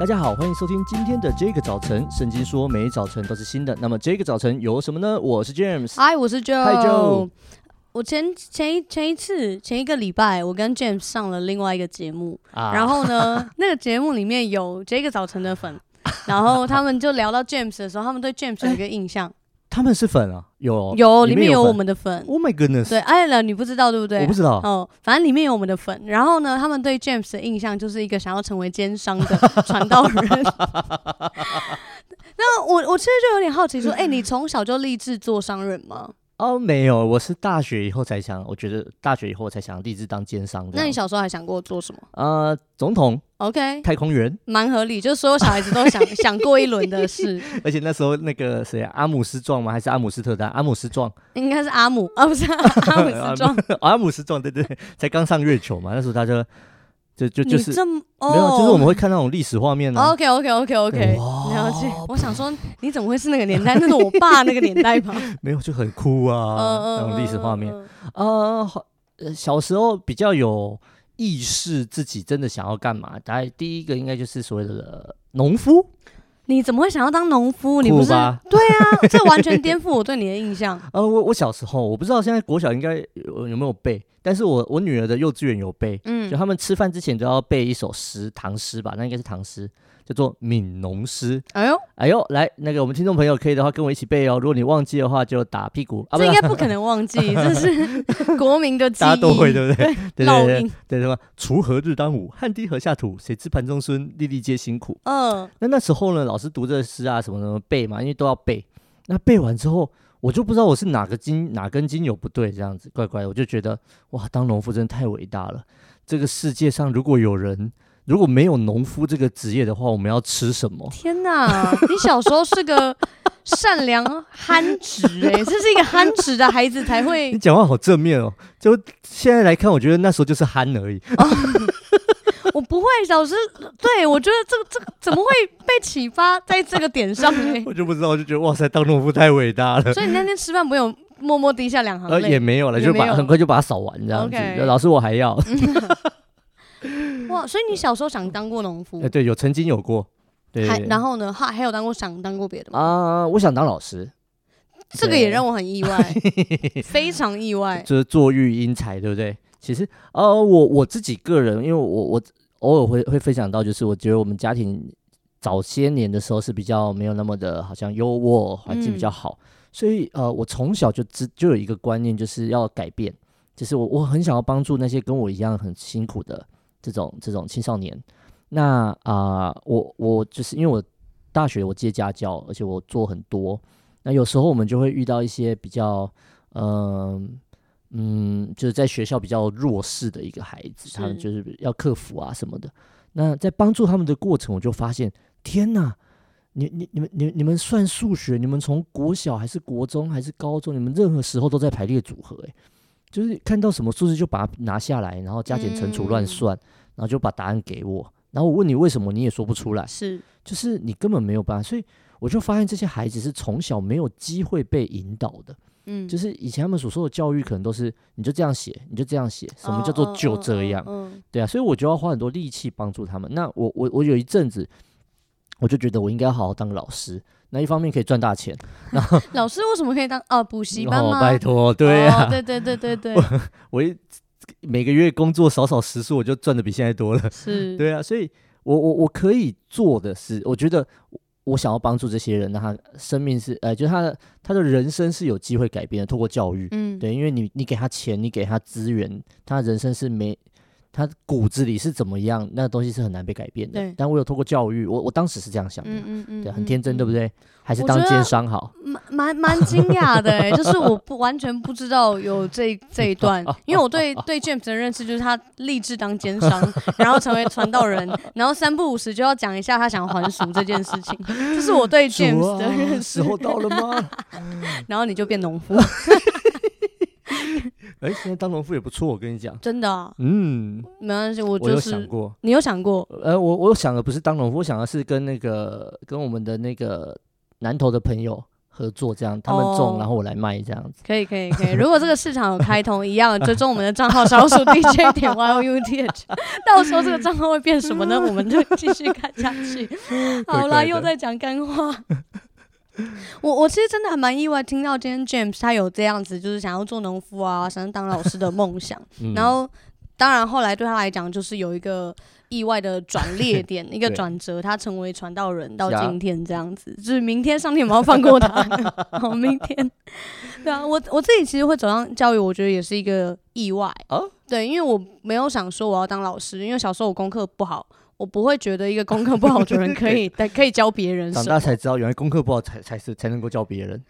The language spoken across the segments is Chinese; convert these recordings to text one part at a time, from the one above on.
大家好，欢迎收听今天的这个早晨。圣经说每早晨都是新的，那么这个早晨有什么呢？我是 James，嗨，我是 Joe。嗨，Joe。我前前一前一次前一个礼拜，我跟 James 上了另外一个节目，啊、然后呢，那个节目里面有这个早晨的粉，然后他们就聊到 James 的时候，他们对 James 有一个印象。他们是粉啊，有有里面有我们的粉。Oh my goodness！对，哎了，你不知道对不对？我不知道。哦，反正里面有我们的粉。然后呢，他们对 James 的印象就是一个想要成为奸商的 传道人。那我我其实就有点好奇，说，哎、欸，你从小就立志做商人吗？哦，没有，我是大学以后才想，我觉得大学以后才想立志当奸商。那你小时候还想过做什么？呃，总统，OK，太空人，蛮合理，就是所有小孩子都想 想过一轮的事。而且那时候那个谁、啊，阿姆斯壮吗？还是阿姆斯特丹？阿姆斯壮，应该是阿姆，啊不是 阿姆斯壮，阿姆斯壮，对对，才刚上月球嘛，那时候他就。就就就是哦、没有，就是我们会看那种历史画面呢、啊。OK OK OK OK，了解。我想说，你怎么会是那个年代？那是我爸那个年代吧？没有，就很酷啊，那种历史画面。呃，小时候比较有意识，自己真的想要干嘛？大概第一个应该就是所谓的农夫。你怎么会想要当农夫？你不是对啊？这完全颠覆我对你的印象。呃，我我小时候我不知道现在国小应该有有没有背，但是我我女儿的幼稚园有背，嗯，就他们吃饭之前都要背一首诗，唐诗吧，那应该是唐诗。叫做《悯农诗》。哎呦，哎呦，来，那个我们听众朋友可以的话，跟我一起背哦。如果你忘记的话，就打屁股。这应该不可能忘记，这是国民的记忆。大家都会，对不对？对 烙印，对什么？锄禾日当午，汗滴禾下土。谁知盘中餐，粒粒皆辛苦。嗯。那那时候呢，老师读这诗啊，什么什么背嘛，因为都要背。那背完之后，我就不知道我是哪个筋哪根筋有不对，这样子怪怪的。我就觉得哇，当农夫真的太伟大了。这个世界上如果有人。如果没有农夫这个职业的话，我们要吃什么？天哪！你小时候是个善良憨直哎，这是一个憨直的孩子才会。你讲话好正面哦！就现在来看，我觉得那时候就是憨而已。哦、我不会，老师对我觉得这个这个怎么会被启发在这个点上呢？我就不知道，我就觉得哇塞，当农夫太伟大了。所以你那天吃饭不用默默滴下两行泪？呃，也没有了，就把很快就把它扫完这样子。Okay. 老师，我还要。哇，所以你小时候想当过农夫？哎、欸，对，有曾经有过，对，还，然后呢？还还有当过想当过别的吗？啊、呃，我想当老师，这个也让我很意外，非常意外。就是坐育英才，对不对？其实，呃，我我自己个人，因为我我偶尔会会分享到，就是我觉得我们家庭早些年的时候是比较没有那么的，好像优渥，环境比较好，嗯、所以呃，我从小就知就有一个观念，就是要改变，就是我我很想要帮助那些跟我一样很辛苦的。这种这种青少年，那啊、呃，我我就是因为我大学我接家教，而且我做很多，那有时候我们就会遇到一些比较，嗯、呃、嗯，就是在学校比较弱势的一个孩子，他们就是要克服啊什么的。那在帮助他们的过程，我就发现，天哪，你你你们你你们算数学，你们从国小还是国中还是高中，你们任何时候都在排列组合，诶。就是看到什么数字就把它拿下来，然后加减乘除乱算，嗯，然后就把答案给我。然后我问你为什么，你也说不出来。是，就是你根本没有办法。所以我就发现这些孩子是从小没有机会被引导的。嗯，就是以前他们所受的教育可能都是你就这样写，你就这样写。什么叫做就这样？哦，对啊，所以我就要花很多力气帮助他们。那我我我有一阵子，我就觉得我应该要好好当个老师。那一方面可以赚大钱，然后 老师为什么可以当啊补习班吗？哦、拜托，对呀、啊哦，对对对对对，我我一每个月工作少少时数，我就赚的比现在多了，是对啊，所以我我我可以做的是，我觉得我想要帮助这些人，让他生命是呃，就是他的他的人生是有机会改变的，透过教育，嗯，对，因为你你给他钱，你给他资源，他的人生是没。他骨子里是怎么样，那个东西是很难被改变的。对，但我有透过教育，我我当时是这样想的，嗯嗯嗯，对，很天真，对不对？还是当奸商好？蛮蛮蛮惊讶的、欸，就是我不完全不知道有这这一段，因为我对对 James 的认识就是他立志当奸商，然后成为传道人，然后三不五时就要讲一下他想还俗这件事情，这是我对 James 的认识。啊、时候到了吗？然后你就变农夫。哎、欸，现在当农夫也不错，我跟你讲，真的、啊，嗯，没关系，我就是我有想过，你有想过？呃，我我想的不是当农夫，我想的是跟那个跟我们的那个南投的朋友合作，这样他们种，然后我来卖这样子。可以可以可以，如果这个市场有开通，一样追踪我们的账号小鼠 DJ 点 YOUTH，到时候这个账号会变什么呢？我们就继续看下去。好啦，又在讲干话。我我其实真的还蛮意外，听到今天 James 他有这样子，就是想要做农夫啊，想要当老师的梦想。嗯、然后，当然后来对他来讲，就是有一个意外的转 捩点，一个转折，他成为传道人到今天这样子。就是明天上天有没有放过他？好，明天。对啊，我我自己其实会走上教育，我觉得也是一个意外。哦、对，因为我没有想说我要当老师，因为小时候我功课不好。我不会觉得一个功课不好的人可以 可以教别人。长大才知道，原来功课不好才才是才能够教别人。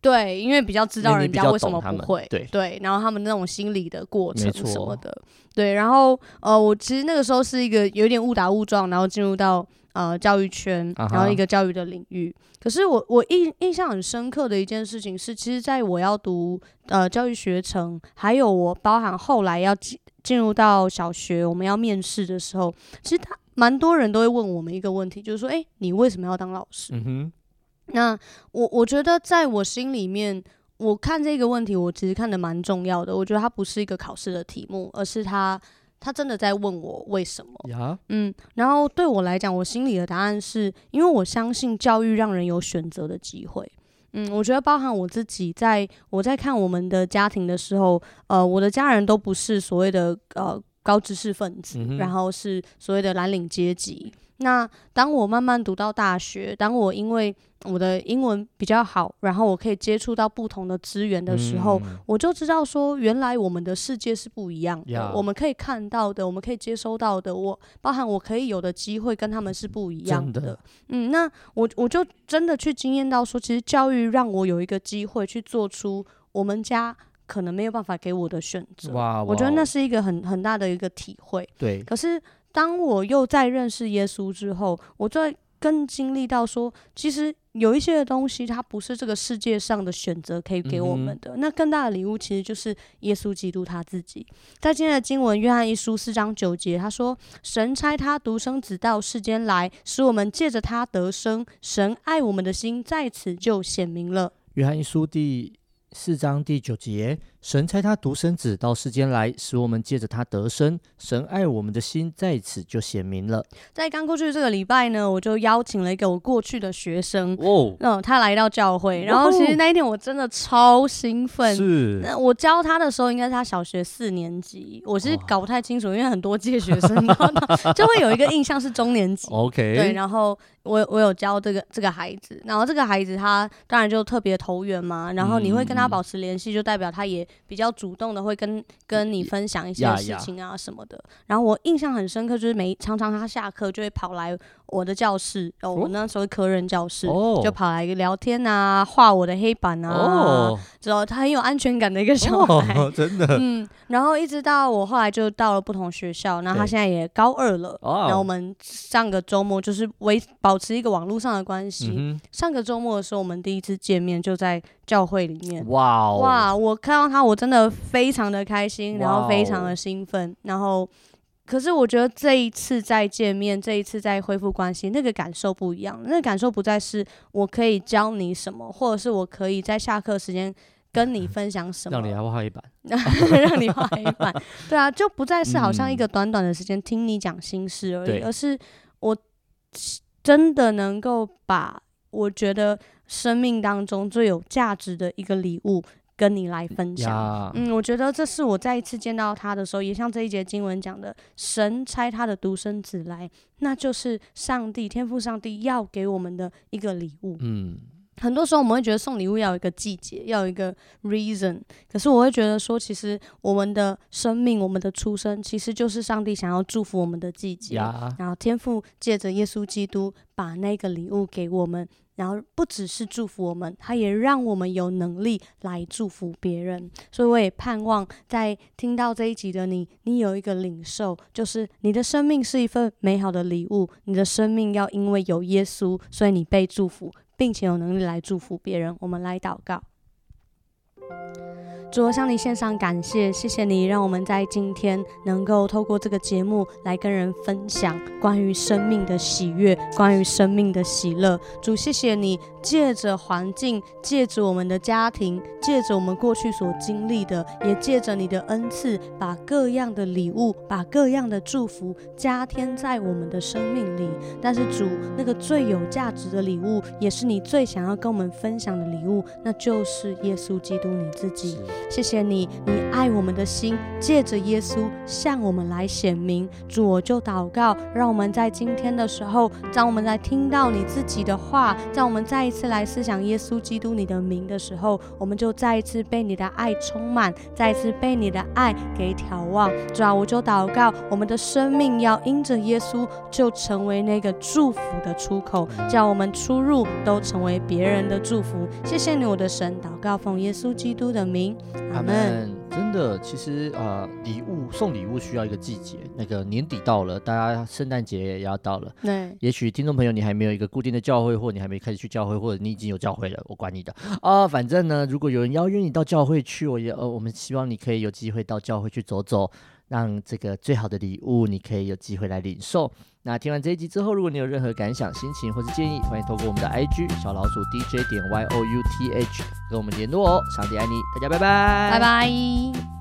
对，因为比较知道人家为什么不会。对对，然后他们那种心理的过程什么的。对，然后呃，我其实那个时候是一个有点误打误撞，然后进入到呃教育圈，然后一个教育的领域。啊、可是我我印印象很深刻的一件事情是，其实在我要读呃教育学程，还有我包含后来要进进入到小学，我们要面试的时候，其实他。蛮多人都会问我们一个问题，就是说，诶，你为什么要当老师？嗯哼。那我我觉得，在我心里面，我看这个问题，我其实看的蛮重要的。我觉得它不是一个考试的题目，而是他他真的在问我为什么。呀。嗯。然后对我来讲，我心里的答案是因为我相信教育让人有选择的机会。嗯，我觉得包含我自己，在我在看我们的家庭的时候，呃，我的家人都不是所谓的呃。高知识分子，嗯、然后是所谓的蓝领阶级。那当我慢慢读到大学，当我因为我的英文比较好，然后我可以接触到不同的资源的时候，嗯、我就知道说，原来我们的世界是不一样的。我们可以看到的，我们可以接收到的，我包含我可以有的机会跟他们是不一样的。的嗯，那我我就真的去经验到说，其实教育让我有一个机会去做出我们家。可能没有办法给我的选择，我觉得那是一个很很大的一个体会。对，可是当我又在认识耶稣之后，我在更经历到说，其实有一些的东西，它不是这个世界上的选择可以给我们的。嗯、那更大的礼物，其实就是耶稣基督他自己。在今天的经文，约翰一书四章九节，他说：“神差他独生子到世间来，使我们借着他得生。神爱我们的心在此就显明了。”约翰一书第四章第九节。神差他独生子到世间来，使我们借着他得生。神爱我们的心在此就显明了。在刚过去的这个礼拜呢，我就邀请了一个我过去的学生，哦，嗯，他来到教会，然后其实那一天我真的超兴奋。是，那我教他的时候应该是他小学四年级，我其实搞不太清楚，因为很多届学生，就会有一个印象是中年级。OK，对，然后我我有教这个这个孩子，然后这个孩子他当然就特别投缘嘛，然后你会跟他保持联系，就代表他也。比较主动的会跟跟你分享一些事情啊什么的，然后我印象很深刻，就是每常常他下课就会跑来我的教室，哦，我那时候科任教室，哦、就跑来聊天啊，画我的黑板啊，之后、哦、他很有安全感的一个小孩，哦、真的，嗯，然后一直到我后来就到了不同学校，然后他现在也高二了，对然后我们上个周末就是维保持一个网络上的关系，嗯、上个周末的时候我们第一次见面就在教会里面，哇、哦、哇，我看到他我真的非常的开心，然后非常的兴奋，然后。可是我觉得这一次再见面，这一次再恢复关系，那个感受不一样。那个感受不再是我可以教你什么，或者是我可以在下课时间跟你分享什么，让你来画黑板，让你画黑板。对啊，就不再是好像一个短短的时间听你讲心事而已，嗯、而是我真的能够把我觉得生命当中最有价值的一个礼物。跟你来分享嗯，我觉得这是我再一次见到他的时候，也像这一节经文讲的，神差他的独生子来，那就是上帝天赋上帝要给我们的一个礼物。嗯，很多时候我们会觉得送礼物要有一个季节，要有一个 reason，可是我会觉得说，其实我们的生命，我们的出生，其实就是上帝想要祝福我们的季节。然后天赋借着耶稣基督把那个礼物给我们。然后不只是祝福我们，他也让我们有能力来祝福别人。所以我也盼望在听到这一集的你，你有一个领受，就是你的生命是一份美好的礼物。你的生命要因为有耶稣，所以你被祝福，并且有能力来祝福别人。我们来祷告。主，我向你献上感谢，谢谢你让我们在今天能够透过这个节目来跟人分享关于生命的喜悦，关于生命的喜乐。主，谢谢你借着环境，借着我们的家庭，借着我们过去所经历的，也借着你的恩赐，把各样的礼物，把各样的祝福加添在我们的生命里。但是主，那个最有价值的礼物，也是你最想要跟我们分享的礼物，那就是耶稣基督你自己。谢谢你，你爱我们的心借着耶稣向我们来显明。主，我就祷告，让我们在今天的时候，当我们来听到你自己的话，在我们再一次来思想耶稣基督你的名的时候，我们就再一次被你的爱充满，再一次被你的爱给眺望。主啊，我就祷告，我们的生命要因着耶稣，就成为那个祝福的出口，叫我们出入都成为别人的祝福。谢谢你，我的神，祷告奉耶稣基督的名。阿门。真的，其实呃，礼物送礼物需要一个季节，那个年底到了，大家圣诞节也要到了。对，也许听众朋友你还没有一个固定的教会，或你还没开始去教会，或者你已经有教会了，我管你的啊、呃。反正呢，如果有人邀约你到教会去，我也呃，我们希望你可以有机会到教会去走走，让这个最好的礼物你可以有机会来领受。那听完这一集之后，如果你有任何感想、心情或是建议，欢迎透过我们的 IG 小老鼠 DJ 点 Y O U T H 跟我们联络哦。上帝爱你，大家拜拜，拜拜。